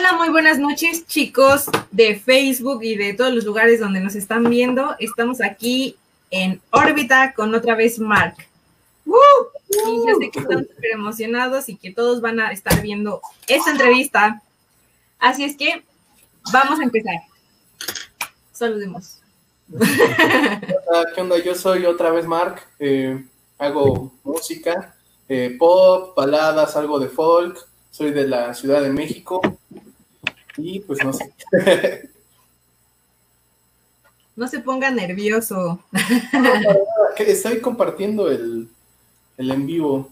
Hola, muy buenas noches, chicos de Facebook y de todos los lugares donde nos están viendo. Estamos aquí en órbita con otra vez Mark. Y ya sé que están súper emocionados y que todos van a estar viendo esta entrevista. Así es que vamos a empezar. Saludemos. ¿Qué onda? Yo soy otra vez Mark. Eh, hago música, eh, pop, baladas, algo de folk. Soy de la Ciudad de México. Y pues no sé. No se ponga nervioso. Estoy compartiendo el, el en vivo.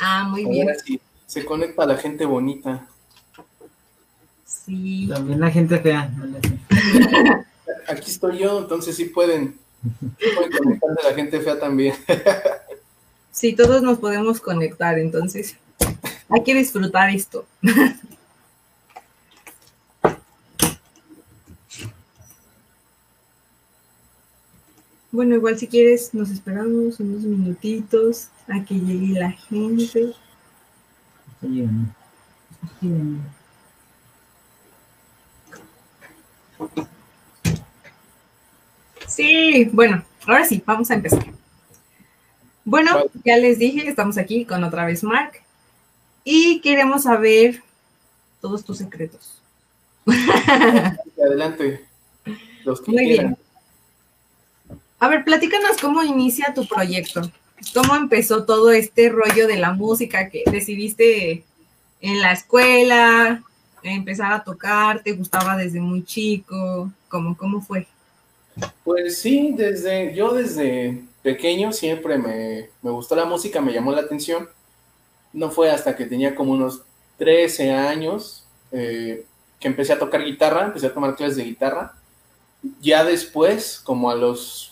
Ah, muy bien. se conecta la gente bonita. Sí. También la gente fea. Aquí estoy yo, entonces sí pueden, pueden conectarse la gente fea también. Sí, todos nos podemos conectar, entonces hay que disfrutar esto. Bueno, igual si quieres, nos esperamos unos minutitos a que llegue la gente. Sí, bueno, ahora sí, vamos a empezar. Bueno, ya les dije, estamos aquí con otra vez Mark y queremos saber todos tus secretos. Adelante. Los que Muy bien. A ver, platícanos cómo inicia tu proyecto. ¿Cómo empezó todo este rollo de la música que decidiste en la escuela, empezar a tocar? ¿Te gustaba desde muy chico? ¿Cómo, cómo fue? Pues sí, desde, yo desde pequeño siempre me, me gustó la música, me llamó la atención. No fue hasta que tenía como unos 13 años eh, que empecé a tocar guitarra, empecé a tomar clases de guitarra. Ya después, como a los,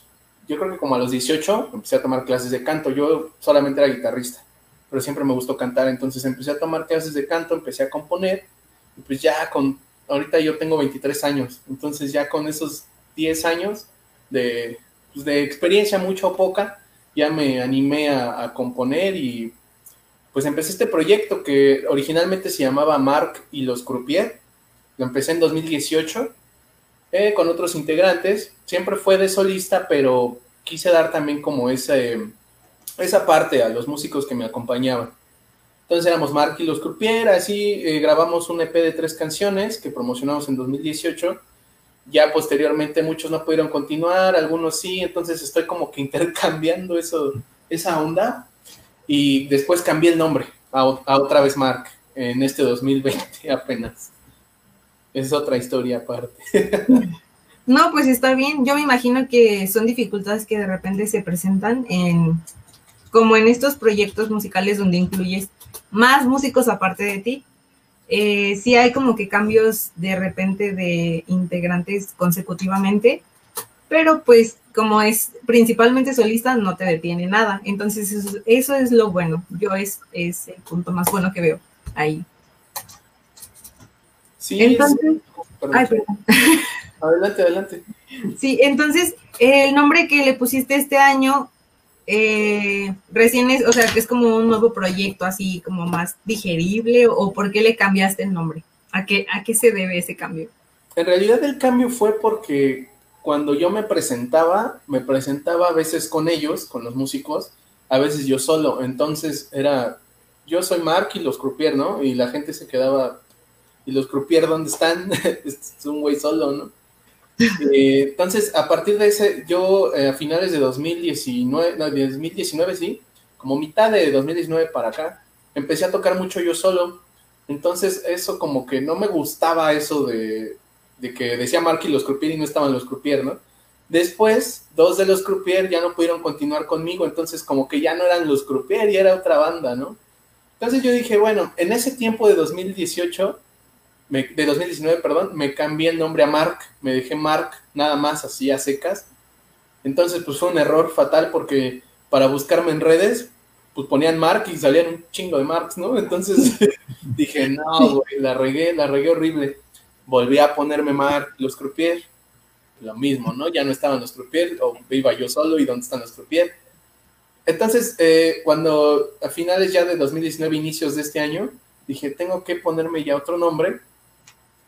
yo creo que como a los 18, empecé a tomar clases de canto. Yo solamente era guitarrista, pero siempre me gustó cantar, entonces empecé a tomar clases de canto, empecé a componer, y pues ya con, ahorita yo tengo 23 años, entonces ya con esos 10 años de, pues, de experiencia, mucha o poca, ya me animé a, a, componer y pues empecé este proyecto que originalmente se llamaba Mark y los Croupier. Lo empecé en 2018 eh, con otros integrantes. Siempre fue de solista, pero quise dar también como ese, esa parte a los músicos que me acompañaban. Entonces éramos Mark y los Croupier, así eh, grabamos un EP de tres canciones que promocionamos en 2018 ya posteriormente muchos no pudieron continuar, algunos sí, entonces estoy como que intercambiando eso, esa onda y después cambié el nombre a, a, otra vez Mark en este 2020 apenas. Es otra historia aparte. No, pues está bien. Yo me imagino que son dificultades que de repente se presentan en como en estos proyectos musicales donde incluyes más músicos aparte de ti eh, sí hay como que cambios de repente de integrantes consecutivamente, pero pues como es principalmente solista, no te detiene nada. Entonces eso, eso es lo bueno. Yo es, es, el punto más bueno que veo ahí. Sí, entonces, sí. Ay, perdón. Adelante, adelante. Sí, entonces el nombre que le pusiste este año eh, recién es, o sea, que es como un nuevo proyecto así como más digerible o por qué le cambiaste el nombre? ¿A qué, ¿A qué se debe ese cambio? En realidad el cambio fue porque cuando yo me presentaba, me presentaba a veces con ellos, con los músicos, a veces yo solo, entonces era, yo soy Mark y los Croupier, ¿no? Y la gente se quedaba, ¿y los Croupier dónde están? es un güey solo, ¿no? Eh, entonces, a partir de ese, yo eh, a finales de 2019, no, de 2019, sí, como mitad de 2019 para acá, empecé a tocar mucho yo solo. Entonces, eso como que no me gustaba eso de, de que decía Mark y los Croupier y no estaban los Croupier, ¿no? Después, dos de los Croupier ya no pudieron continuar conmigo, entonces como que ya no eran los Croupier y era otra banda, ¿no? Entonces yo dije, bueno, en ese tiempo de 2018 me, de 2019, perdón, me cambié el nombre a Mark, me dejé Mark nada más así a secas. Entonces, pues fue un error fatal porque para buscarme en redes, pues ponían Mark y salían un chingo de Marks, ¿no? Entonces dije, no, güey, la regué, la regué horrible. Volví a ponerme Mark, los Croupier, lo mismo, ¿no? Ya no estaban los Croupier, o iba yo solo y dónde están los Croupier. Entonces, eh, cuando a finales ya de 2019, inicios de este año, dije, tengo que ponerme ya otro nombre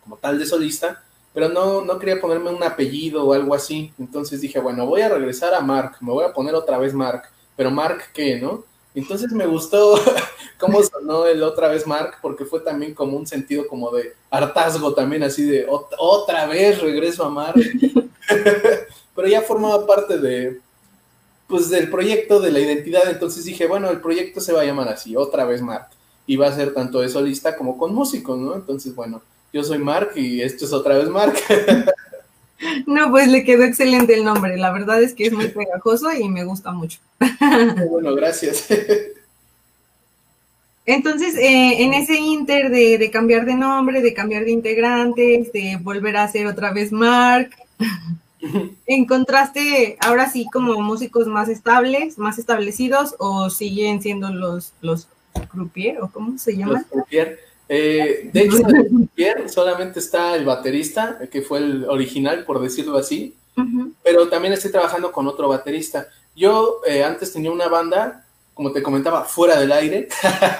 como tal de solista, pero no, no quería ponerme un apellido o algo así. Entonces dije, bueno, voy a regresar a Mark, me voy a poner otra vez Mark, pero Mark qué, ¿no? Entonces me gustó cómo sonó el otra vez Mark, porque fue también como un sentido como de hartazgo también, así de otra vez regreso a Mark. pero ya formaba parte de, pues del proyecto, de la identidad, entonces dije, bueno, el proyecto se va a llamar así, otra vez Mark, y va a ser tanto de solista como con músicos, ¿no? Entonces, bueno, yo soy Mark y esto es otra vez Mark. No, pues le quedó excelente el nombre. La verdad es que es muy pegajoso y me gusta mucho. Bueno, gracias. Entonces, eh, en ese inter de, cambiar de nombre, de cambiar de integrantes, de volver a ser otra vez Mark, ¿encontraste ahora sí como músicos más estables, más establecidos o siguen siendo los, los croupier o cómo se llaman? Los croupier. Eh, de hecho, solamente está el baterista, que fue el original, por decirlo así, pero también estoy trabajando con otro baterista. Yo eh, antes tenía una banda, como te comentaba, fuera del aire,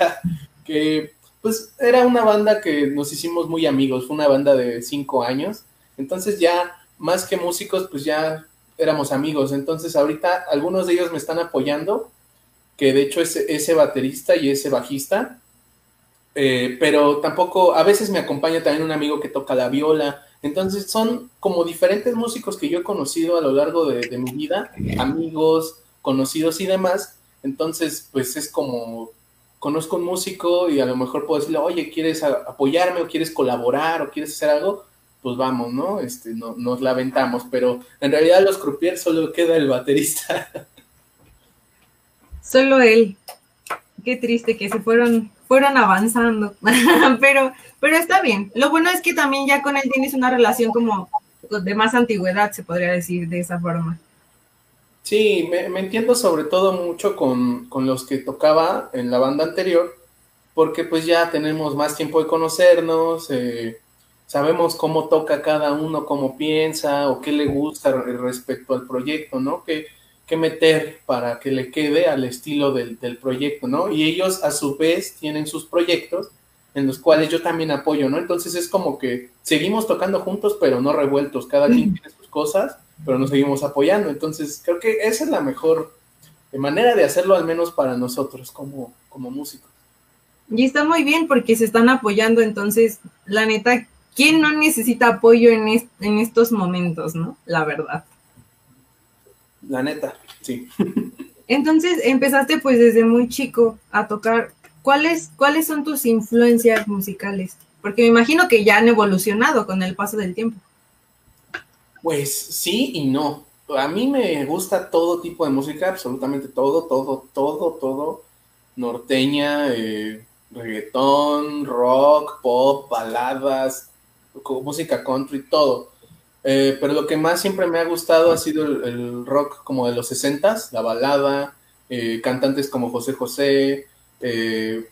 que pues era una banda que nos hicimos muy amigos, fue una banda de cinco años, entonces ya más que músicos, pues ya éramos amigos, entonces ahorita algunos de ellos me están apoyando, que de hecho ese baterista y ese bajista, eh, pero tampoco, a veces me acompaña también un amigo que toca la viola. Entonces son como diferentes músicos que yo he conocido a lo largo de, mi vida, amigos, conocidos y demás. Entonces, pues es como, conozco un músico y a lo mejor puedo decirle, oye, ¿quieres apoyarme o quieres colaborar o quieres hacer algo? Pues vamos, ¿no? Este, no nos la aventamos, pero en realidad los croupiers solo queda el baterista. Solo él. Qué triste que se fueron fueron avanzando, pero, pero está bien. Lo bueno es que también ya con él tienes una relación como de más antigüedad, se podría decir de esa forma. Sí, me, entiendo sobre todo mucho con, los que tocaba en la banda anterior, porque pues ya tenemos más tiempo de conocernos, eh, sabemos cómo toca cada uno, cómo piensa o qué le gusta respecto al proyecto, ¿no? Que, que meter para que le quede al estilo del, proyecto, ¿no? Y ellos a su vez tienen sus proyectos en los cuales yo también apoyo, ¿no? Entonces es como que seguimos tocando juntos, pero no revueltos, cada quien tiene sus cosas, pero nos seguimos apoyando. Entonces creo que esa es la mejor manera de hacerlo, al menos para nosotros como, como músicos. Y está muy bien porque se están apoyando, entonces, la neta, ¿quién no necesita apoyo en, en estos momentos, no? La verdad. La neta, sí. Entonces empezaste pues desde muy chico a tocar. ¿Cuáles, ¿Cuáles son tus influencias musicales? Porque me imagino que ya han evolucionado con el paso del tiempo. Pues sí y no. A mí me gusta todo tipo de música, absolutamente todo, todo, todo, todo. Norteña, eh, reggaetón, rock, pop, baladas, música country, todo. Eh, pero lo que más siempre me ha gustado ha sido el, rock como de los 60 la balada, eh, cantantes como José José, eh,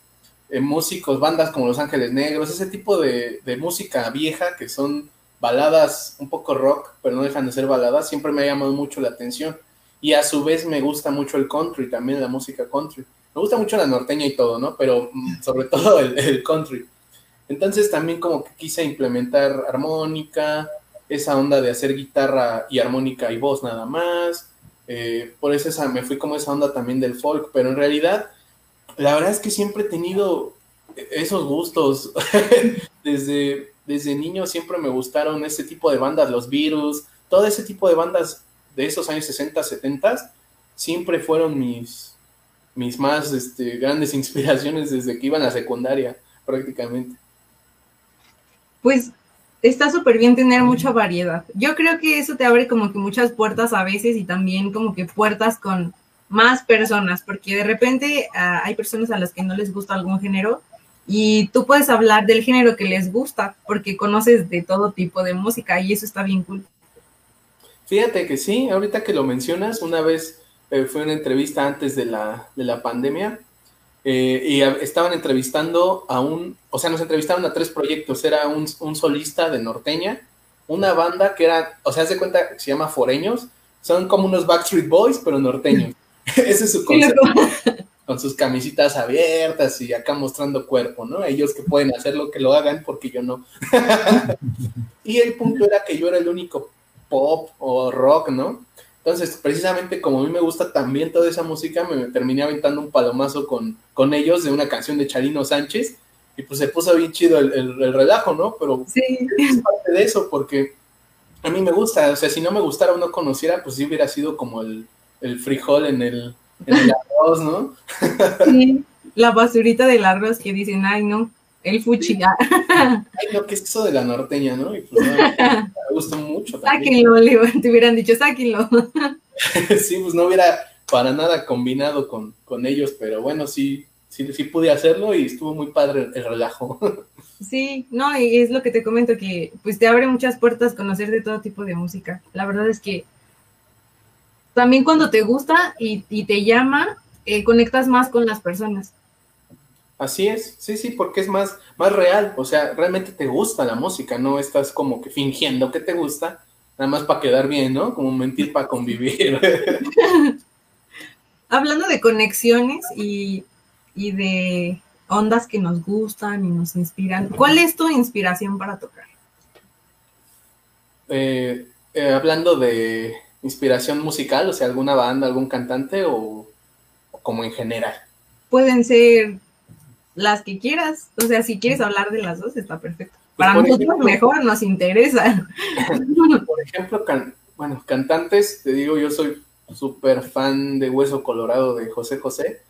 músicos, bandas como Los Ángeles Negros, ese tipo de, música vieja que son baladas un poco rock, pero no dejan de ser baladas, siempre me ha llamado mucho la atención. Y a su vez me gusta mucho el country, también la música country. Me gusta mucho la norteña y todo, ¿no? Pero mm, sobre todo el country. Entonces también como que quise implementar armónica, esa onda de hacer guitarra y armónica y voz nada más. Eh, por eso esa, me fui como esa onda también del folk, pero en realidad la verdad es que siempre he tenido esos gustos. desde, desde niño siempre me gustaron ese tipo de bandas, los virus, todo ese tipo de bandas de esos años 60, 70, siempre fueron mis, mis más este, grandes inspiraciones desde que iban a secundaria prácticamente. Pues está súper bien tener mucha variedad. Yo creo que eso te abre como que muchas puertas a veces y también como que puertas con más personas, porque de repente ah, hay personas a las que no les gusta algún género y tú puedes hablar del género que les gusta porque conoces de todo tipo de música y eso está bien cool. Fíjate que sí, ahorita que lo mencionas, una vez eh, fue una entrevista antes de la, de la pandemia eh, y estaban entrevistando a un, o sea, nos entrevistaron a tres proyectos, era un, solista de norteña, una banda que era, o sea, se cuenta, se llama Foreños, son como unos Backstreet Boys, pero norteños. Ese es su concepto. con sus camisitas abiertas y acá mostrando cuerpo, ¿no? Ellos que pueden hacerlo, que lo hagan, porque yo no. y el punto era que yo era el único pop o rock, ¿no? Entonces, precisamente como a mí me gusta también toda esa música, me terminé aventando un palomazo con, con ellos de una canción de Charino Sánchez y pues se puso bien chido el, relajo, ¿no? Pero sí. es parte de eso, porque a mí me gusta, o sea, si no me gustara o no conociera, pues sí hubiera sido como el, frijol en el, en el arroz, ¿no? Sí, la basurita del arroz que dicen, ay, no, el fuchi. Ay, no, ¿qué es eso de la norteña, no? Y pues me gusta mucho. Sáquenlo, te hubieran dicho, sáquenlo. sí, pues no hubiera para nada combinado con, con ellos, pero bueno, sí, sí, sí pude hacerlo y estuvo muy padre el, relajo. Sí, no, y es lo que te comento, que pues te abre muchas puertas conocer de todo tipo de música. La verdad es que también cuando te gusta y, te llama, eh, conectas más con las personas. Así es, sí, sí, porque es más, más real, o sea, realmente te gusta la música, no estás como que fingiendo que te gusta, nada más para quedar bien, ¿no? Como mentir para convivir. Hablando de conexiones y y de ondas que nos gustan y nos inspiran. ¿Cuál es tu inspiración para tocar? Eh, eh, hablando de inspiración musical, o sea, alguna banda, algún cantante o, como en general. Pueden ser las que quieras, o sea, si quieres hablar de las dos está perfecto. Pues para nosotros mejor nos interesa. Por ejemplo, bueno, cantantes, te digo, yo soy súper fan de Hueso Colorado de José José.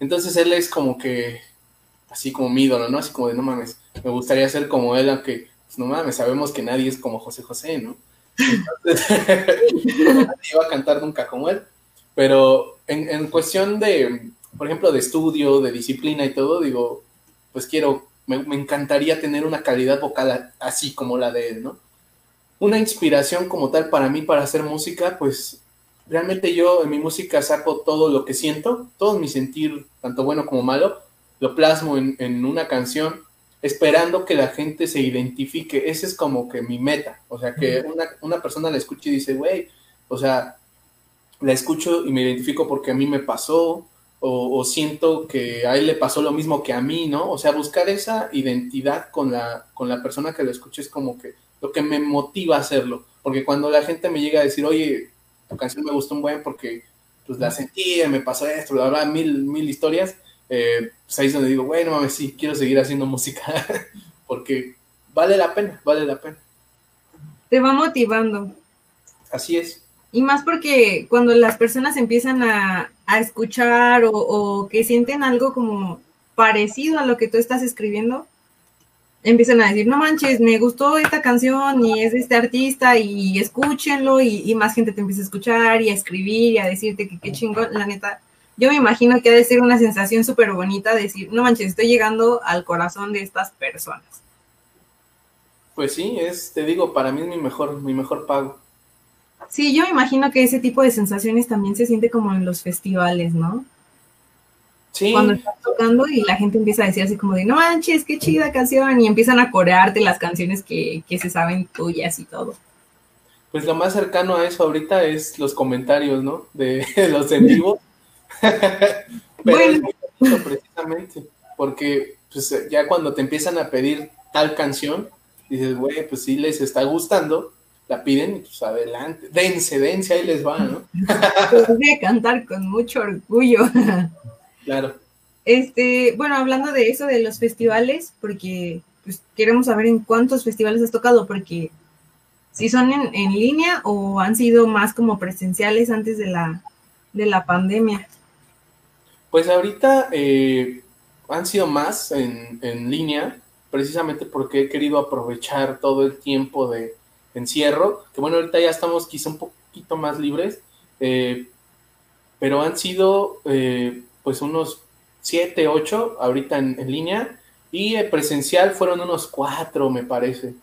Entonces él es como que, así como mi ídolo, ¿no? Así como de, no mames, me gustaría ser como él, aunque, pues, no mames, sabemos que nadie es como José José, ¿no? Entonces, nadie iba a cantar nunca como él. Pero en, cuestión de, por ejemplo, de estudio, de disciplina y todo, digo, pues quiero, me, me encantaría tener una calidad vocal así como la de él, ¿no? Una inspiración como tal para mí para hacer música, pues realmente yo en mi música saco todo lo que siento, todo mi sentir, tanto bueno como malo, lo plasmo en, una canción, esperando que la gente se identifique. Ese es como que mi meta. O sea, que una, persona la escuche y dice, güey, o sea, la escucho y me identifico porque a mí me pasó, o, siento que a él le pasó lo mismo que a mí, ¿no? O sea, buscar esa identidad con la, con la persona que lo escuche es como que lo que me motiva a hacerlo. Porque cuando la gente me llega a decir, oye, tu canción me gustó un buen porque pues la sentí, me pasó esto, bla, bla, mil, mil historias, eh, pues ahí es donde digo, bueno, mames, sí, quiero seguir haciendo música, porque vale la pena, vale la pena. Te va motivando. Así es. Y más porque cuando las personas empiezan a, escuchar o, o, que sienten algo como parecido a lo que tú estás escribiendo, empiezan a decir, no manches, me gustó esta canción y es de este artista y escúchenlo y, más gente te empieza a escuchar y a escribir y a decirte que qué chingón, la neta. Yo me imagino que ha de ser una sensación súper bonita decir, no manches, estoy llegando al corazón de estas personas. Pues sí, es, te digo, para mí es mi mejor, mi mejor pago. Sí, yo me imagino que ese tipo de sensaciones también se siente como en los festivales, ¿no? Cuando estás tocando y la gente empieza a decir así como de, no manches, qué chida canción, y empiezan a corearte las canciones que, se saben tuyas y todo. Pues lo más cercano a eso ahorita es los comentarios, ¿no? De los en vivo. bueno. precisamente, porque pues, ya cuando te empiezan a pedir tal canción, dices, güey, pues sí les está gustando, la piden, pues adelante, dense, dense, ahí les va, ¿no? voy a cantar con mucho orgullo. Claro. Este, bueno, hablando de eso, de los festivales, porque pues, queremos saber en cuántos festivales has tocado, porque si son en, línea o han sido más como presenciales antes de la, de la pandemia. Pues ahorita eh, han sido más en, línea, precisamente porque he querido aprovechar todo el tiempo de encierro, que bueno, ahorita ya estamos quizá un poquito más libres, eh, pero han sido eh, pues unos 7, 8 ahorita en, línea y presencial fueron unos 4 me parece.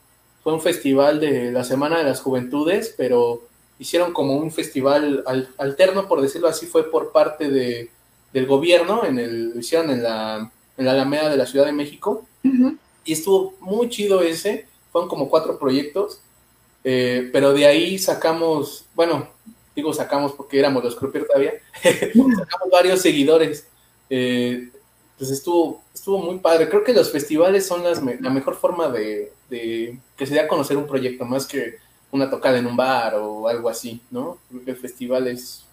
Fue un festival de la Semana de las Juventudes, pero hicieron como un festival alterno, por decirlo así, fue por parte de, del gobierno, en el, lo hicieron en la, en la Alameda de la Ciudad de México, y estuvo muy chido ese, fueron como cuatro proyectos, eh, pero de ahí sacamos, bueno, digo sacamos porque éramos los Croupier todavía, sacamos varios seguidores. eh, pues estuvo, estuvo muy padre. Creo que los festivales son las la mejor forma de, de, que se dé a conocer un proyecto, más que una tocada en un bar o algo así, ¿no? Creo que el festival es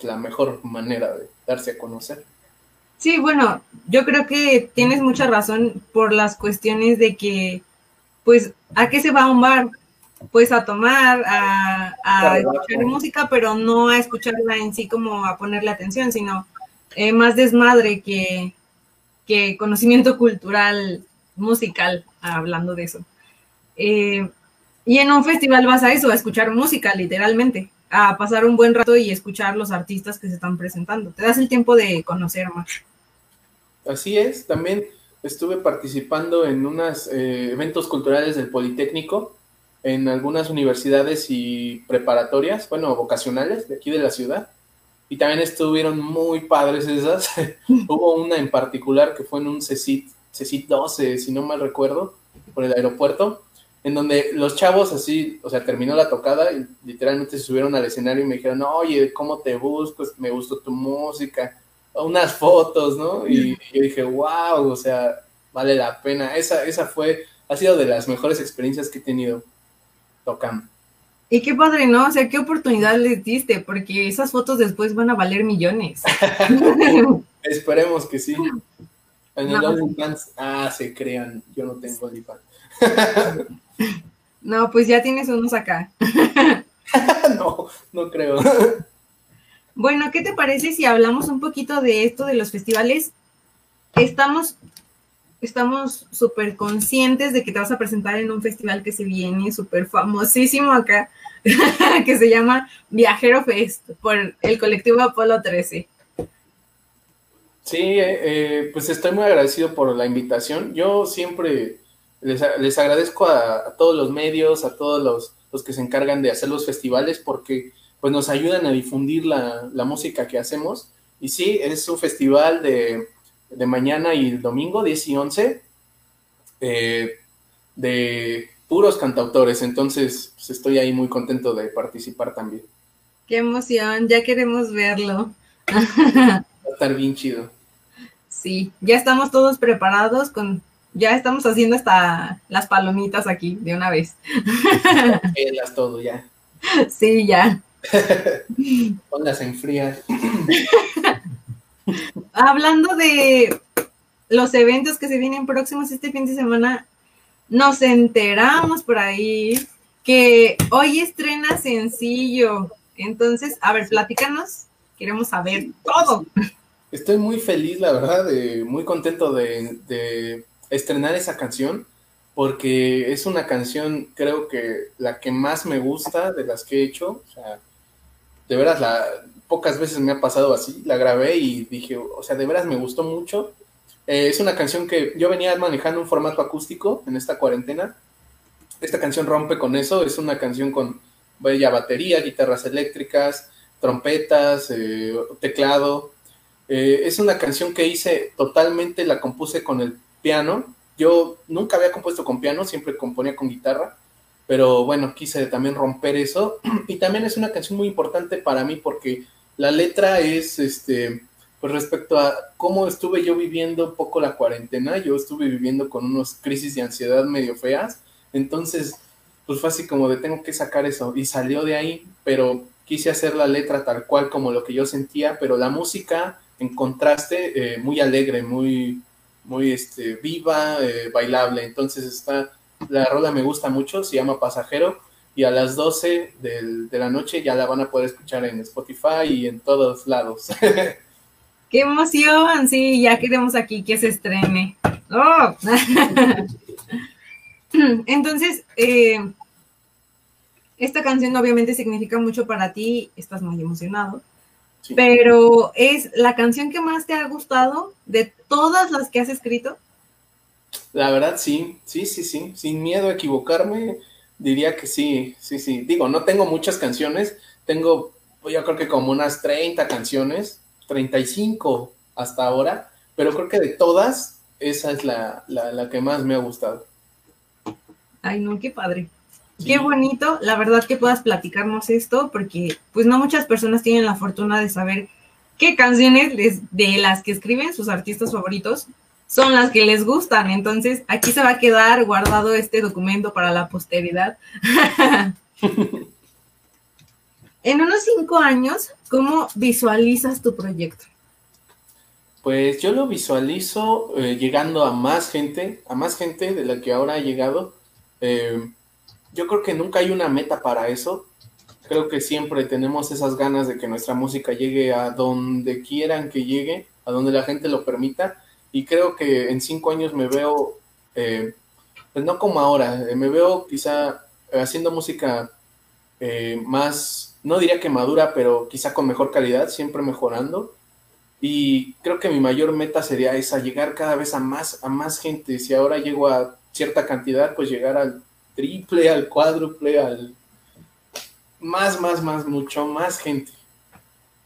la mejor manera de darse a conocer. Sí, bueno, yo creo que tienes mucha razón por las cuestiones de que, pues, ¿a qué se va a un bar? Pues a tomar, a, a escuchar música, pero no a escucharla en sí como a ponerle atención, sino eh, más desmadre que, que conocimiento cultural musical, hablando de eso. Eh, y en un festival vas a eso, a escuchar música, literalmente, a pasar un buen rato y escuchar los artistas que se están presentando. Te das el tiempo de conocer más. Así es, también estuve participando en unos eh, eventos culturales del Politécnico, en algunas universidades y preparatorias, bueno, vocacionales de aquí de la ciudad. Y también estuvieron muy padres esas. Hubo una en particular que fue en un CECIT, CECIT 12, si no mal recuerdo, por el aeropuerto, en donde los chavos así, o sea, terminó la tocada y literalmente se subieron al escenario y me dijeron, oye, ¿cómo te busco? Me gustó tu música, unas fotos, ¿no? Y yo dije, wow, o sea, vale la pena. Esa, esa fue, ha sido de las mejores experiencias que he tenido tocando. Y qué padre, ¿no? O sea, qué oportunidad les diste, porque esas fotos después van a valer millones. Esperemos que sí. En el OnlyFans, ah, se crean, yo no tengo OnlyFans. no, pues ya tienes unos acá. no, no creo. Bueno, ¿qué te parece si hablamos un poquito de esto de los festivales? Estamos estamos súper conscientes de que te vas a presentar en un festival que se viene súper famosísimo acá, que se llama Viajero Fest, por el colectivo Apolo 13. Sí, eh, eh, pues estoy muy agradecido por la invitación. Yo siempre les, agradezco a, todos los medios, a todos los, los, que se encargan de hacer los festivales, porque pues nos ayudan a difundir la, la música que hacemos. Y sí, es un festival de, de mañana y el domingo, 10 y 11, eh, de puros cantautores. Entonces, pues, estoy ahí muy contento de participar también. Qué emoción, ya queremos verlo. Va a estar bien chido. Sí, ya estamos todos preparados con, ya estamos haciendo hasta las palomitas aquí de una vez. Las todo ya. Sí, ya. Ponlas en fría. Hablando de los eventos que se vienen próximos este fin de semana, nos enteramos por ahí que hoy estrena sencillo. Entonces, a ver, platícanos. Queremos saber todo. Estoy muy feliz, la verdad, muy contento de, de, estrenar esa canción, porque es una canción, creo que la que más me gusta de las que he hecho. O sea, de veras, la, pocas veces me ha pasado así. La grabé y dije, o sea, de veras me gustó mucho. Eh, es una canción que yo venía manejando un formato acústico en esta cuarentena. Esta canción rompe con eso. Es una canción con bella batería, guitarras eléctricas, trompetas, eh, teclado. Eh, es una canción que hice totalmente, la compuse con el piano. Yo nunca había compuesto con piano, siempre componía con guitarra pero bueno, quise también romper eso. Y también es una canción muy importante para mí porque la letra es, este, pues respecto a cómo estuve yo viviendo un poco la cuarentena, yo estuve viviendo con unos crisis de ansiedad medio feas, entonces, pues fue así como de tengo que sacar eso y salió de ahí, pero quise hacer la letra tal cual como lo que yo sentía, pero la música en contraste, eh, muy alegre, muy, muy este, viva, eh, bailable, entonces está, la rola me gusta mucho, se llama Pasajero, y a las 12 de la noche ya la van a poder escuchar en Spotify y en todos lados. ¡Qué emoción! Sí, ya queremos aquí que se estrene. ¡Oh! Entonces, eh, esta canción obviamente significa mucho para ti, estás muy emocionado, pero ¿es la canción que más te ha gustado de todas las que has escrito? La verdad, sí, sí, sí, sí, sin miedo a equivocarme, Diría que sí, sí, sí. Digo, no tengo muchas canciones, tengo pues, yo creo que como unas 30 canciones, 35 hasta ahora, pero creo que de todas, esa es la, que más me ha gustado. Ay, no, qué padre. Qué bonito, la verdad que puedas platicarnos esto, porque pues no muchas personas tienen la fortuna de saber qué canciones de las que escriben sus artistas favoritos son las que les gustan. Entonces, aquí se va a quedar guardado este documento para la posteridad. en unos cinco años, ¿cómo visualizas tu proyecto? Pues yo lo visualizo eh, llegando a más gente, a más gente de la que ahora ha llegado. Eh, yo creo que nunca hay una meta para eso. Creo que siempre tenemos esas ganas de que nuestra música llegue a donde quieran que llegue, a donde la gente lo permita. Y creo que en cinco años me veo, eh, pues no como ahora, me veo quizá haciendo música más, no diría que madura, pero quizá con mejor calidad, siempre mejorando y creo que mi mayor meta sería esa, llegar cada vez a más, a más gente. Si ahora llego a cierta cantidad, pues llegar al triple, al cuádruple, al más, más, más, mucho más gente.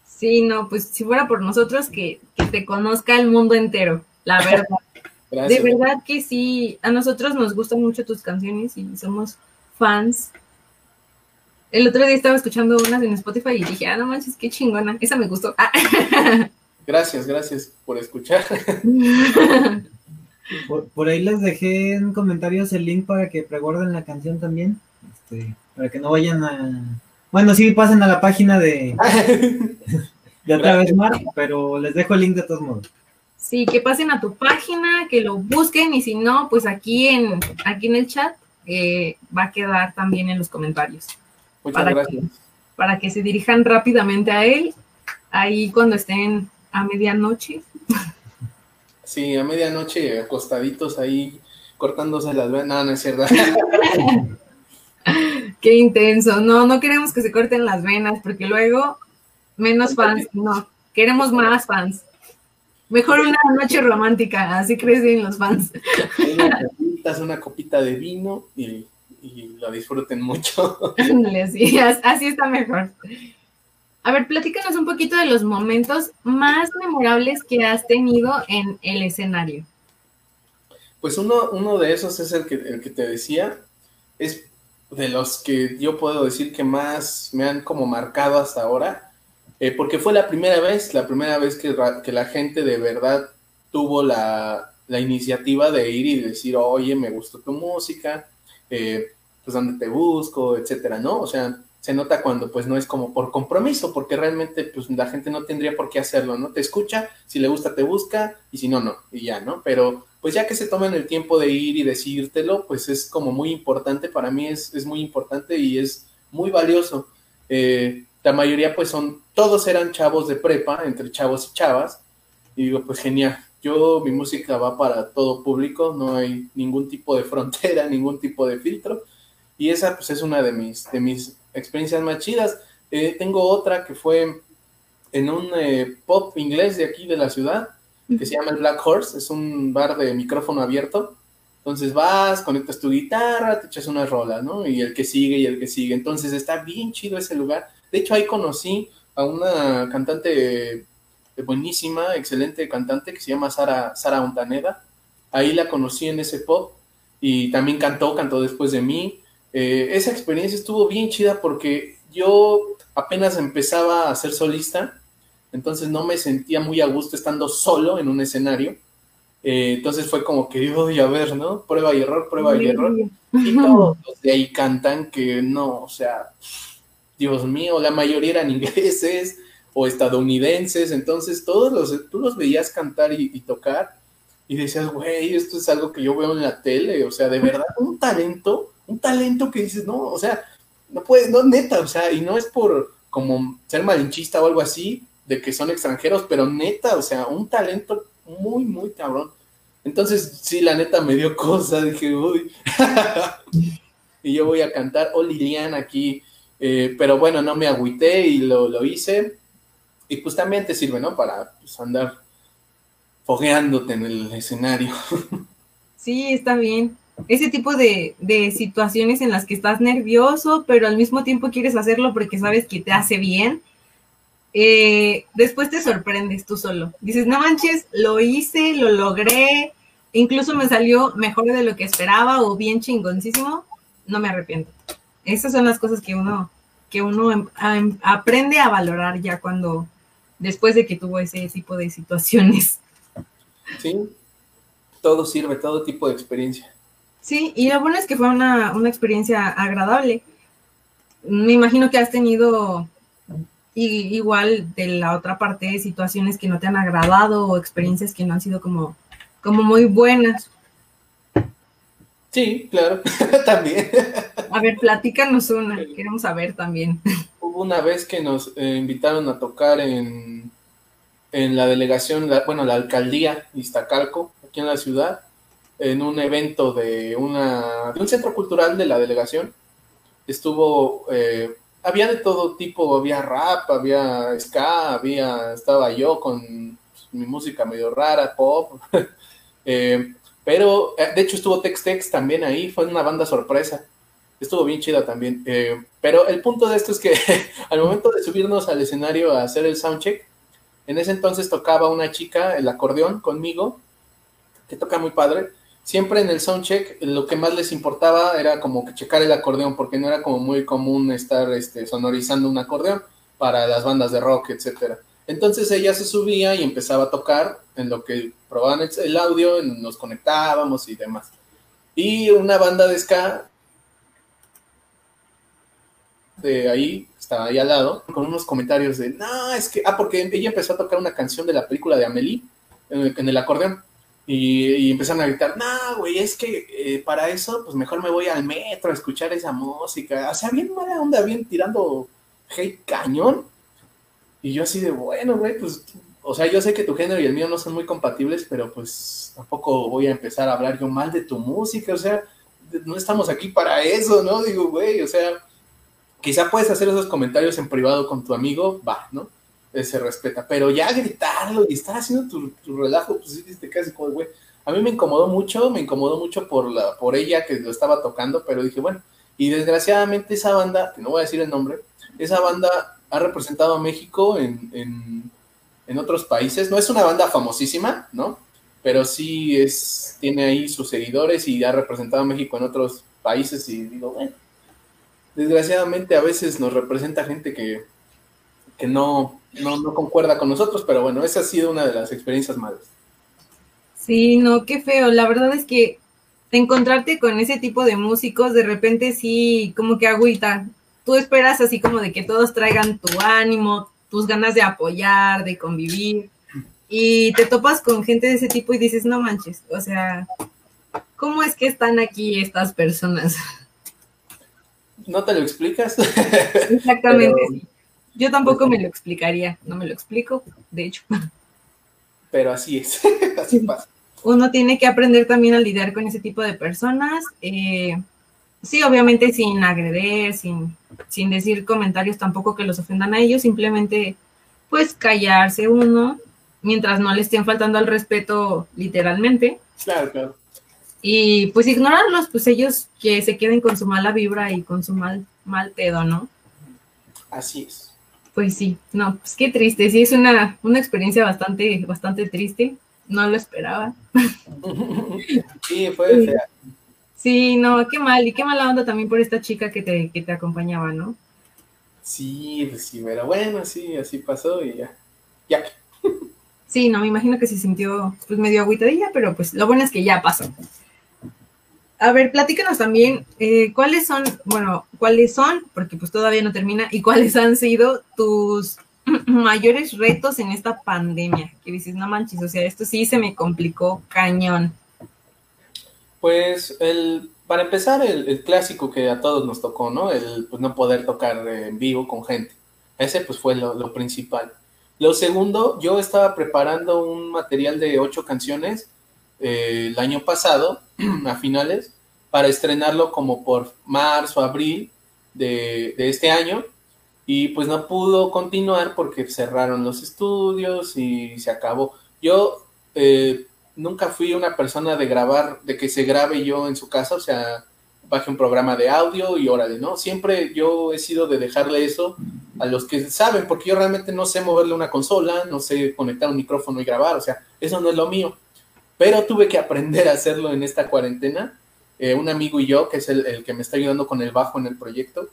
Sí, no, pues si fuera por nosotros, que, te conozca el mundo entero, la verdad. De verdad que sí, a nosotros nos gustan mucho tus canciones y somos fans. El otro día estaba escuchando unas en Spotify y dije, ah, no manches, qué chingona, esa me gustó. Gracias, gracias por escuchar. Por, ahí les dejé en comentarios el link para que preguarden la canción también. Este, para que no vayan a. Bueno, sí, pasen a la página de, de otra vez más, pero les dejo el link de todos modos. Sí, que pasen a tu página, que lo busquen y si no, pues aquí en, aquí en el chat eh, va a quedar también en los comentarios. Muchas gracias. para que se dirijan rápidamente a él, ahí cuando estén a medianoche. Sí, a medianoche acostaditos ahí cortándose las venas. No, no es cierto. Qué intenso. No, no queremos que se corten las venas porque luego menos fans. No, queremos más fans. Mejor una noche romántica, así crecen los fans. Una copita, una copita de vino y, y lo disfruten mucho. Sí, así está mejor. A ver, platícanos un poquito de los momentos más memorables que has tenido en el escenario. Pues uno, uno de esos es el que, el que te decía, es de los que yo puedo decir que más me han como marcado hasta ahora, eh, porque fue la primera vez, la primera vez que, la gente de verdad tuvo la, la, iniciativa de ir y decir, oye, me gustó tu música, eh, pues dónde te busco, etcétera, ¿no? O sea, se nota cuando pues no es como por compromiso, porque realmente pues la gente no tendría por qué hacerlo, ¿no? Te escucha, si le gusta te busca y si no, no, y ya, ¿no? Pero pues ya que se toman el tiempo de ir y decírtelo, pues es como muy importante, para mí es, es muy importante y es muy valioso. Eh, la mayoría pues son, todos eran chavos de prepa, entre chavos y chavas, y digo, pues genial, yo mi música va para todo público, no hay ningún tipo de frontera, ningún tipo de filtro, y esa pues es una de mis, de mis experiencias más chidas. Eh, tengo otra que fue en un eh, pop inglés de aquí de la ciudad, que se llama el Black Horse, es un bar de micrófono abierto. Entonces vas, conectas tu guitarra, te echas una rola, ¿no? Y el que sigue y el que sigue. Entonces está bien chido ese lugar. De hecho, ahí conocí a una cantante buenísima, excelente cantante que se llama Sara, Sara Montaneda. Ahí la conocí en ese pop y también cantó, cantó después de mí. Eh, esa experiencia estuvo bien chida porque yo apenas empezaba a ser solista, entonces no me sentía muy a gusto estando solo en un escenario. Eh, entonces fue como que, voy a ver, ¿no? Prueba y error, prueba y error. Y todos de ahí cantan que no, o sea, Dios mío, la mayoría eran ingleses o estadounidenses, entonces todos los, tú los veías cantar y, y tocar y decías, güey, esto es algo que yo veo en la tele, o sea, de verdad, un talento un talento que dices, no, o sea, no puede, no, neta, o sea, y no es por como ser malinchista o algo así, de que son extranjeros, pero neta, o sea, un talento muy, muy cabrón. Entonces, sí, la neta me dio cosa, dije, uy, y yo voy a cantar, oh Lilian aquí, eh, pero bueno, no me agüité y lo, lo, hice, y pues también te sirve, ¿no? Para pues, andar fogueándote en el escenario. Sí, está bien ese tipo de, situaciones en las que estás nervioso, pero al mismo tiempo quieres hacerlo porque sabes que te hace bien, eh, después te sorprendes tú solo. Dices, no manches, lo hice, lo logré, incluso me salió mejor de lo que esperaba o bien chingoncísimo, no me arrepiento. Esas son las cosas que uno, que uno em, aprende a valorar ya cuando después de que tuvo ese tipo de situaciones. Sí, todo sirve, todo tipo de experiencia. Sí, y lo bueno es que fue una, una experiencia agradable. Me imagino que has tenido y igual de la otra parte situaciones que no te han agradado o experiencias que no han sido como, como muy buenas. Sí, claro, también. A ver, platícanos una, queremos saber también. Hubo una vez que nos eh, invitaron a tocar en, en la delegación, bueno, la alcaldía Iztacalco, aquí en la ciudad, en un evento de, una, de un centro cultural de la delegación. Estuvo eh, había de todo tipo, había rap, había ska, había, estaba yo con mi música medio rara, pop, eh, pero eh, de hecho estuvo Tex Tex también ahí, fue una banda sorpresa, estuvo bien chida también, eh, pero el punto de esto es que al momento de subirnos al escenario a hacer el soundcheck, en ese entonces tocaba una chica el acordeón conmigo, que toca muy padre, siempre en el soundcheck lo que más les importaba era como que checar el acordeón, porque no era como muy común estar este, sonorizando un acordeón para las bandas de rock, etcétera. Entonces ella se subía y empezaba a tocar en lo que probaban el audio, nos conectábamos y demás. Y una banda de ska de ahí, estaba ahí al lado, con unos comentarios de, no, es que, ah, porque ella empezó a tocar una canción de la película de Amelie en el acordeón. Y, empezaron a gritar, no, güey, es que eh, para eso, pues mejor me voy al metro a escuchar esa música. O sea, bien mala onda, bien tirando hate cañón. Y yo así de, bueno, güey, pues, o sea, yo sé que tu género y el mío no son muy compatibles, pero pues tampoco voy a empezar a hablar yo mal de tu música, o sea, no estamos aquí para eso, ¿no? Digo, güey, o sea, quizá puedes hacer esos comentarios en privado con tu amigo, va, ¿no? se respeta. Pero ya gritarlo y estar haciendo tu, relajo, pues sí, te casi como, güey. A mí me incomodó mucho, me incomodó mucho por, la, por ella que lo estaba tocando, pero dije, bueno, y desgraciadamente esa banda, que no voy a decir el nombre, esa banda ha representado a México en, en, en otros países. No es una banda famosísima, ¿no? Pero sí es, tiene ahí sus seguidores y ha representado a México en otros países y digo, bueno, desgraciadamente a veces nos representa gente que, que no, no, concuerda con nosotros, pero bueno, esa ha sido una de las experiencias malas. Sí, no, qué feo. La verdad es que encontrarte con ese tipo de músicos, de repente sí, como que agüita. Tú esperas así como de que todos traigan tu ánimo, tus ganas de apoyar, de convivir, y te topas con gente de ese tipo y dices, no manches, o sea, ¿cómo es que están aquí estas personas? ¿No te lo explicas? Exactamente. Yo tampoco me lo explicaría, no me lo explico, de hecho. Pero así es, así pasa. Uno tiene que aprender también a lidiar con ese tipo de personas. Eh, sí, obviamente sin agreder, sin, sin decir comentarios tampoco que los ofendan a ellos, simplemente pues callarse uno mientras no le estén faltando al respeto literalmente. Claro, claro. Y pues ignorarlos, pues ellos que se queden con su mala vibra y con su mal, mal pedo, ¿no? Así es. Pues sí, no, pues qué triste, sí, es una, una experiencia bastante, bastante triste, no lo esperaba. Sí, fue fea. Sí, no, qué mal, y qué mala onda también por esta chica que te, que te acompañaba, ¿no? Sí, pues sí, pero bueno, sí, así pasó y ya, ya. Sí, no, me imagino que se sintió pues medio agüitadilla, pero pues lo bueno es que ya pasó. A ver, platícanos también eh, cuáles son, bueno, cuáles son, porque pues todavía no termina, y cuáles han sido tus mayores retos en esta pandemia. Que dices, no manches, o sea, esto sí se me complicó cañón. Pues el, para empezar, el, clásico que a todos nos tocó, ¿no? El pues, no poder tocar en vivo con gente. Ese pues fue lo, principal. Lo segundo, yo estaba preparando un material de ocho canciones eh, el año pasado, a finales, para estrenarlo como por marzo, abril de, este año. Y pues no pudo continuar porque cerraron los estudios y se acabó. Yo eh, nunca fui una persona de grabar, de que se grabe yo en su casa, o sea, baje un programa de audio y órale, ¿no? Siempre yo he sido de dejarle eso a los que saben, porque yo realmente no sé moverle una consola, no sé conectar un micrófono y grabar, o sea, eso no es lo mío pero tuve que aprender a hacerlo en esta cuarentena. Eh, un amigo y yo, que es el, que me está ayudando con el bajo en el proyecto,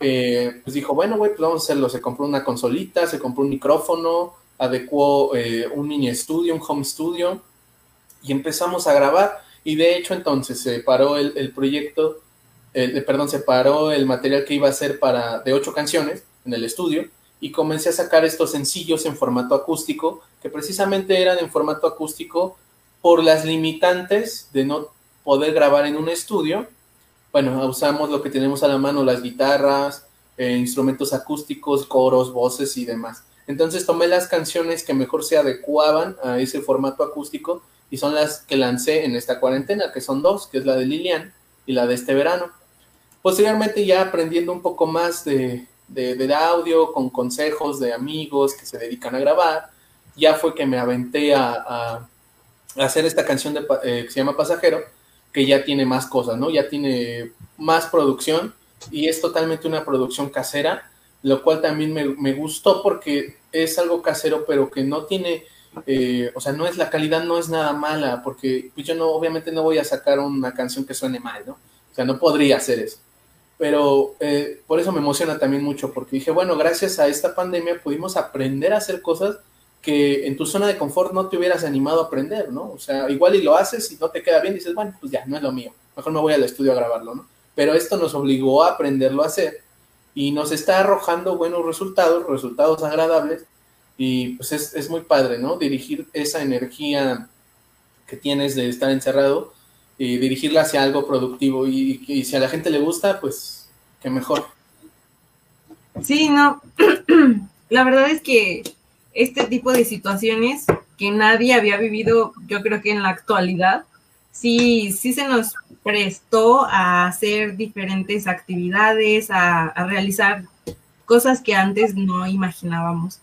eh, pues dijo, bueno, güey, pues vamos a hacerlo. Se compró una consolita, se compró un micrófono, adecuó eh, un mini estudio, un home studio, y empezamos a grabar. Y de hecho entonces se paró el, proyecto, perdón, se paró el material que iba a ser para, de ocho canciones en el estudio, y comencé a sacar estos sencillos en formato acústico, que precisamente eran en formato acústico por las limitantes de no poder grabar en un estudio. Bueno, usamos lo que tenemos a la mano, las guitarras, eh, instrumentos acústicos, coros, voces y demás. Entonces tomé las canciones que mejor se adecuaban a ese formato acústico y son las que lancé en esta cuarentena, que son dos, que es la de Lilian y la de este verano. Posteriormente ya aprendiendo un poco más de, de, audio, con consejos de amigos que se dedican a grabar, ya fue que me aventé a, hacer esta canción de, eh, que se llama Pasajero, que ya tiene más cosas, ¿no? Ya tiene más producción y es totalmente una producción casera, lo cual también me, gustó porque es algo casero, pero que no tiene, eh, o sea, no es la calidad, no es nada mala, porque pues yo no, obviamente no voy a sacar una canción que suene mal, ¿no? O sea, no podría hacer eso pero eh, por eso me emociona también mucho, porque dije, bueno, gracias a esta pandemia pudimos aprender a hacer cosas que en tu zona de confort no te hubieras animado a aprender, ¿no? O sea, igual y lo haces y no te queda bien, dices, bueno, pues ya, no es lo mío, mejor me voy al estudio a grabarlo, ¿no? Pero esto nos obligó a aprenderlo a hacer y nos está arrojando buenos resultados, resultados agradables, y pues es, es muy padre, ¿no? Dirigir esa energía que tienes de estar encerrado y dirigirla hacia algo productivo. Y, si a la gente le gusta, pues qué mejor. Sí, no. la verdad es que este tipo de situaciones que nadie había vivido, yo creo que en la actualidad, sí, sí se nos prestó a hacer diferentes actividades, a, a realizar cosas que antes no imaginábamos.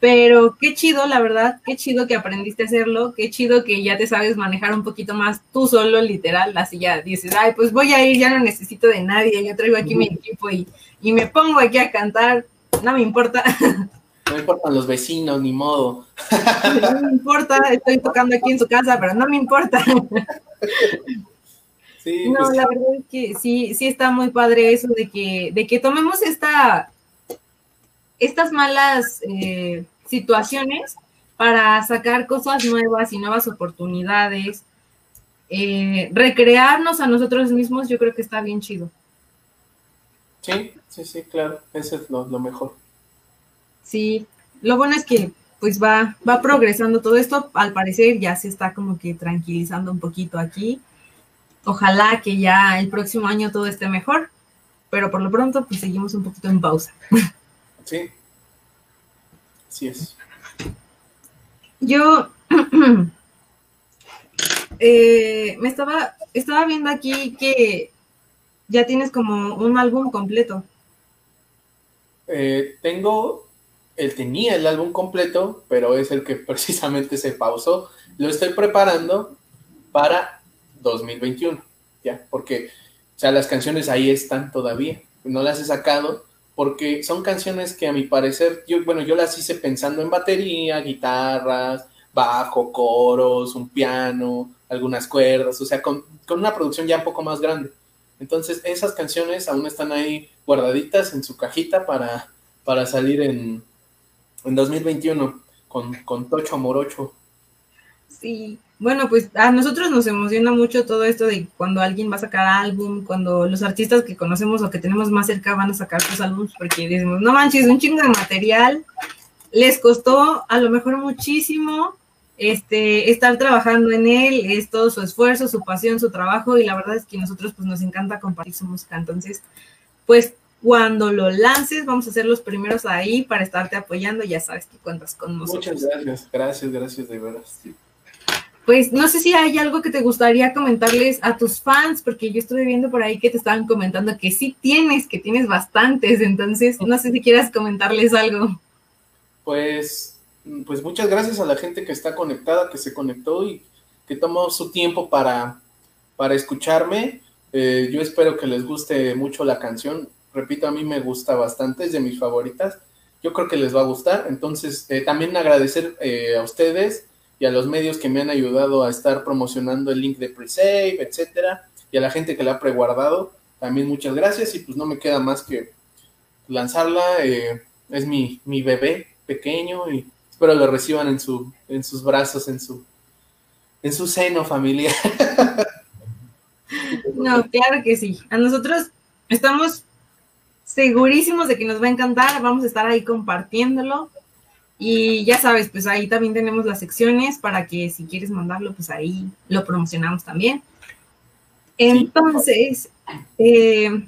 Pero qué chido, la verdad, qué chido que aprendiste a hacerlo, qué chido que ya te sabes manejar un poquito más tú solo, literal, así ya dices, ay, pues voy a ir, ya no necesito de nadie, yo traigo aquí mi equipo y, y me pongo aquí a cantar, no me importa. No me importan los vecinos, ni modo. No me importa, estoy tocando aquí en su casa, pero no me importa. Sí, no, pues la verdad es que sí, sí está muy padre eso de que, de que tomemos esta, estas malas eh, situaciones para sacar cosas nuevas y nuevas oportunidades, eh, recrearnos a nosotros mismos, yo creo que está bien chido. Sí, sí, sí, claro, eso es lo, mejor. Sí, lo bueno es que pues va, va progresando todo esto, al parecer ya se está como que tranquilizando un poquito aquí. Ojalá que ya el próximo año todo esté mejor, pero por lo pronto pues seguimos un poquito en pausa. Sí. Así es. Yo eh, me estaba, estaba viendo aquí que ya tienes como un álbum completo. Eh, tengo, él tenía el álbum completo, pero es el que precisamente se pausó. Lo estoy preparando para 2021, ya, porque, o sea, las canciones ahí están todavía. No las he sacado, porque son canciones que a mi parecer, yo, bueno, yo las hice pensando en batería, guitarras, bajo, coros, un piano, algunas cuerdas, o sea, con, una producción ya un poco más grande. Entonces, esas canciones aún están ahí guardaditas en su cajita para, para salir en, en 2021 con, con Tocho Morocho. Sí, bueno, pues a nosotros nos emociona mucho todo esto de cuando alguien va a sacar álbum, cuando los artistas que conocemos o que tenemos más cerca van a sacar sus álbumes, porque decimos, no manches, un chingo de material, les costó a lo mejor muchísimo este, estar trabajando en él, es todo su esfuerzo, su pasión, su trabajo, y la verdad es que nosotros pues nos encanta compartir su música, entonces, pues cuando lo lances, vamos a ser los primeros ahí para estarte apoyando, ya sabes que cuentas con nosotros. Muchas gracias, gracias, gracias de veras pues no sé si hay algo que te gustaría comentarles a tus fans, porque yo estuve viendo por ahí que te estaban comentando que sí tienes, que tienes bastantes, entonces no sé si quieras comentarles algo. Pues, pues muchas gracias a la gente que está conectada, que se conectó y que tomó su tiempo para, para escucharme. Eh, yo espero que les guste mucho la canción. Repito, a mí me gusta bastante, es de mis favoritas. Yo creo que les va a gustar. Entonces, eh, también agradecer eh, a ustedes y a los medios que me han ayudado a estar promocionando el link de pre-save, etcétera, y a la gente que la ha preguardado, también muchas gracias y pues no me queda más que lanzarla, eh, es mi, mi bebé pequeño y espero lo reciban en su, en sus brazos, en su, en su seno familiar. No, claro que sí. A nosotros estamos segurísimos de que nos va a encantar. Vamos a estar ahí compartiéndolo. Y ya sabes, pues ahí también tenemos las secciones para que si quieres mandarlo, pues ahí lo promocionamos también. Entonces, eh,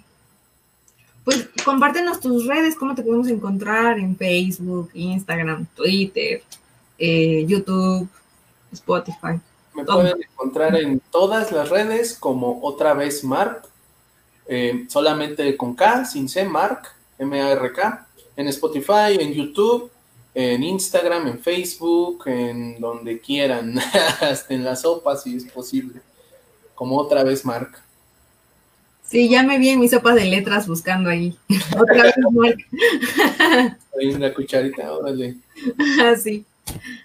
pues compártenos tus redes, cómo te podemos encontrar en Facebook, Instagram, Twitter, eh, YouTube, Spotify. Me pueden encontrar en todas las redes como otra vez Mark, eh, solamente con K, sin C, Mark, M-A-R-K, en Spotify, en YouTube, en Instagram, en Facebook, en donde quieran, hasta en la sopa si es posible, como otra vez Mark. Sí, ya me vi en mi sopa de letras buscando ahí. Otra vez Mark. Ahí una cucharita, órale. Así.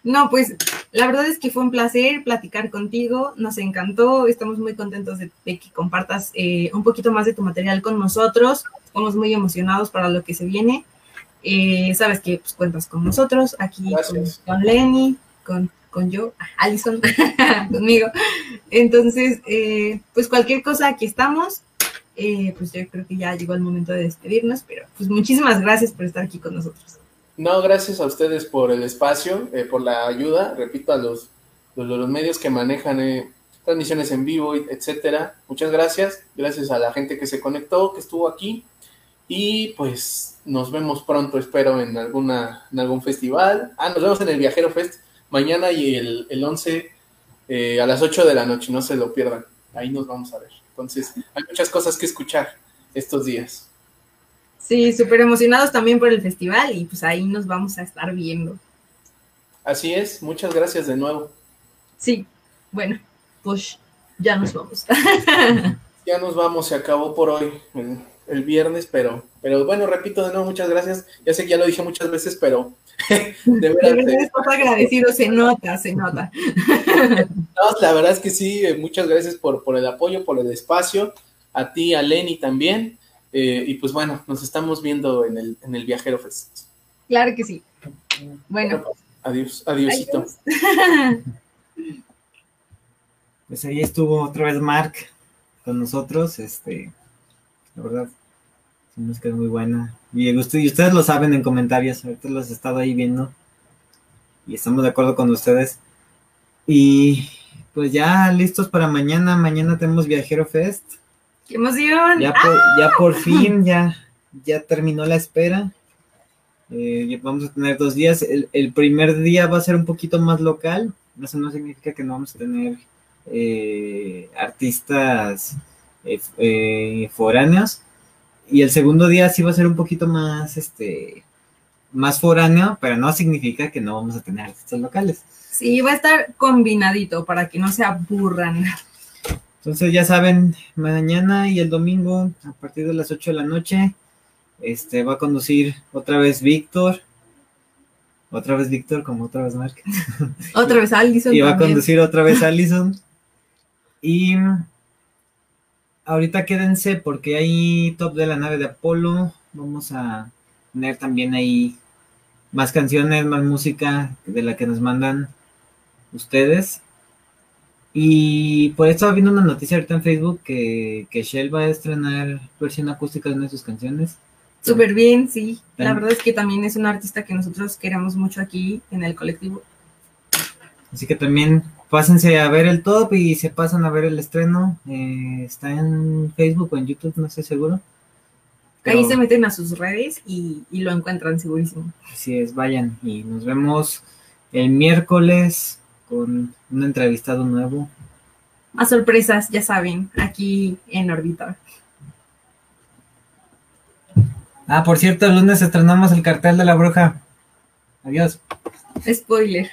No, pues la verdad es que fue un placer platicar contigo, nos encantó, estamos muy contentos de, que compartas eh, un poquito más de tu material con nosotros, estamos muy emocionados para lo que se viene. Eh, sabes que pues, cuentas con nosotros, aquí con, Lenny, con, con yo, Alison, conmigo. Entonces, eh, pues cualquier cosa, aquí estamos. pues yo creo que ya llegó el momento de despedirnos, pero pues muchísimas gracias por estar aquí con nosotros. No, gracias a ustedes por el espacio, eh, por la ayuda, repito, a los, los, medios que manejan eh, transmisiones en vivo, etcétera. Muchas gracias, gracias a la gente que se conectó, que estuvo aquí. Y pues nos vemos pronto, espero, en, alguna, en algún festival. Ah, nos vemos en el Viajero Fest mañana y el, el 11 eh, a las 8 de la noche, no se lo pierdan. Ahí nos vamos a ver. Entonces, hay muchas cosas que escuchar estos días. Sí, súper emocionados también por el festival y pues ahí nos vamos a estar viendo. Así es, muchas gracias de nuevo. Sí, bueno, pues ya nos vamos. ya nos vamos, se acabó por hoy el, viernes, pero, pero bueno, repito de nuevo, muchas gracias. Ya sé que ya lo dije muchas veces, pero de verdad. De verdad estás agradecido, se nota, se nota. no, la verdad es que sí, eh, muchas gracias por, por el apoyo, por el espacio. A ti, a Lenny también. Eh, y pues bueno, nos estamos viendo en el, en el Viajero Fest. Claro que sí. Bueno. adiós, adiósito. pues ahí estuvo otra vez Mark con nosotros. Este, la verdad, su música es muy buena. Y, y ustedes lo saben en comentarios, ahorita los he estado ahí viendo. Y estamos de acuerdo con ustedes. Y pues ya listos para mañana. Mañana tenemos Viajero Fest. ¡Qué emoción! Ya por, ya por fin, ya, ya terminó la espera. Eh, vamos a tener dos días. El, primer día va a ser un poquito más local. Eso no significa que no vamos a tener eh, artistas eh, foráneos. Y el segundo día sí va a ser un poquito más, este, más foráneo, pero no significa que no vamos a tener artistas locales. Sí, va a estar combinadito para que no se aburran. Entonces ya saben, mañana y el domingo a partir de las 8 de la noche este va a conducir otra vez Víctor. Otra vez Víctor, como otra vez Mark. Otra vez Allison. y va a conducir otra vez Allison. Y ahorita quédense porque hay top de la nave de Apolo. Vamos a tener también ahí más canciones, más música de la que nos mandan ustedes. Y por eso estaba viendo una noticia ahorita en Facebook que, que Shell va a estrenar versión acústica de una de sus canciones. Súper bien, sí. La verdad es que también es un artista que nosotros queremos mucho aquí en el colectivo. Así que también pásense a ver el top y se pasan a ver el estreno. Eh, está en Facebook o en YouTube, no estoy seguro. Ahí se meten a sus redes y, y lo encuentran segurísimo. Así es, vayan y nos vemos el miércoles con un entrevistado nuevo. Más sorpresas, ya saben, aquí en Orbita. Ah, por cierto, el lunes estrenamos el cartel de la bruja. Adiós. Spoiler.